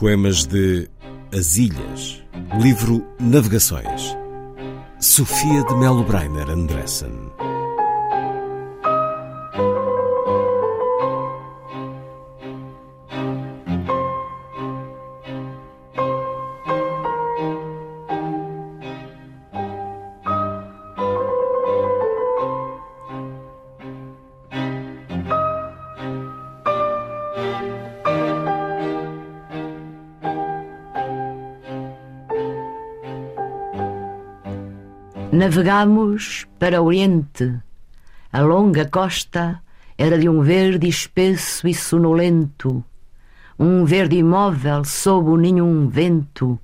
Poemas de As Ilhas, livro Navegações. Sofia de Melo Breiner Andressen. Navegamos para Oriente. A longa costa era de um verde espesso e sonolento, um verde imóvel sob nenhum vento,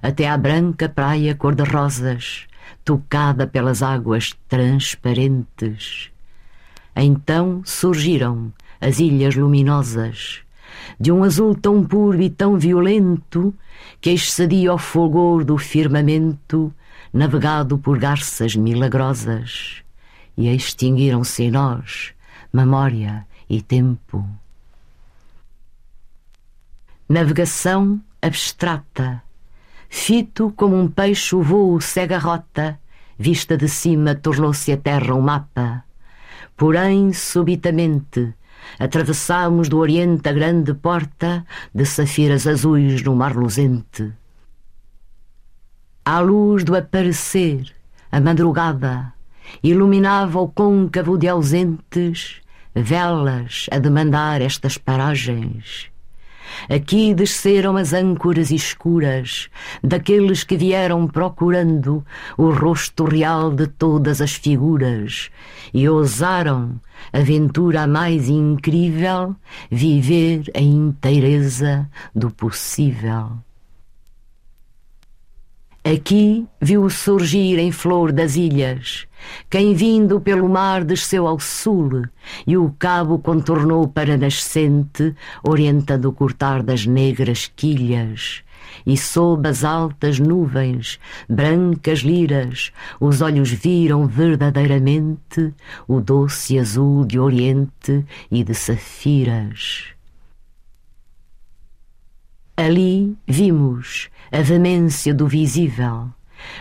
até à branca praia cor-de-rosas, tocada pelas águas transparentes. Então surgiram as ilhas luminosas, de um azul tão puro e tão violento que excedia o fulgor do firmamento navegado por garças milagrosas, e extinguiram-se em nós memória e tempo. Navegação abstrata, fito como um peixe o voo segue a rota, vista de cima tornou-se a terra um mapa. Porém, subitamente, atravessámos do oriente a grande porta de safiras azuis no mar luzente à luz do aparecer, a madrugada iluminava o côncavo de ausentes velas a demandar estas paragens. Aqui desceram as âncoras escuras daqueles que vieram procurando o rosto real de todas as figuras e ousaram, aventura mais incrível, viver a inteireza do possível. Aqui viu surgir em flor das ilhas, quem vindo pelo mar desceu ao sul, e o cabo contornou para nascente, orientando o cortar das negras quilhas. E sob as altas nuvens, brancas liras, os olhos viram verdadeiramente o doce azul de oriente e de safiras. Ali vimos a vemência do visível,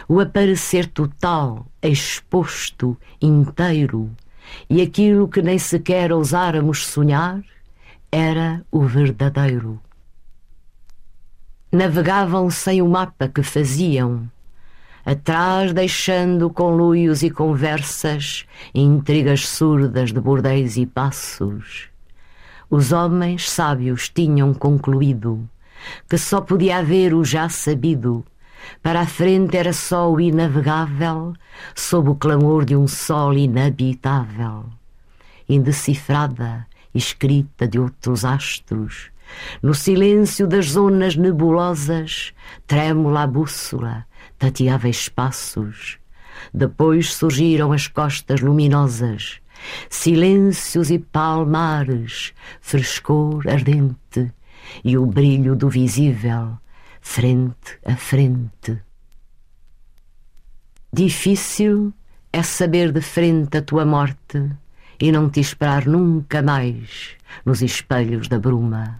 o aparecer total, exposto, inteiro, e aquilo que nem sequer ousáramos sonhar era o verdadeiro. Navegavam sem o mapa que faziam, atrás deixando conluios e conversas, intrigas surdas de bordéis e passos. Os homens sábios tinham concluído que só podia haver o já sabido. Para a frente era só o inavegável, sob o clamor de um sol inabitável. Indecifrada, escrita de outros astros, no silêncio das zonas nebulosas, trêmula a bússola, tateava espaços. Depois surgiram as costas luminosas, silêncios e palmares, frescor ardente, e o brilho do visível frente a frente. Difícil é saber de frente a tua morte e não te esperar nunca mais nos espelhos da bruma.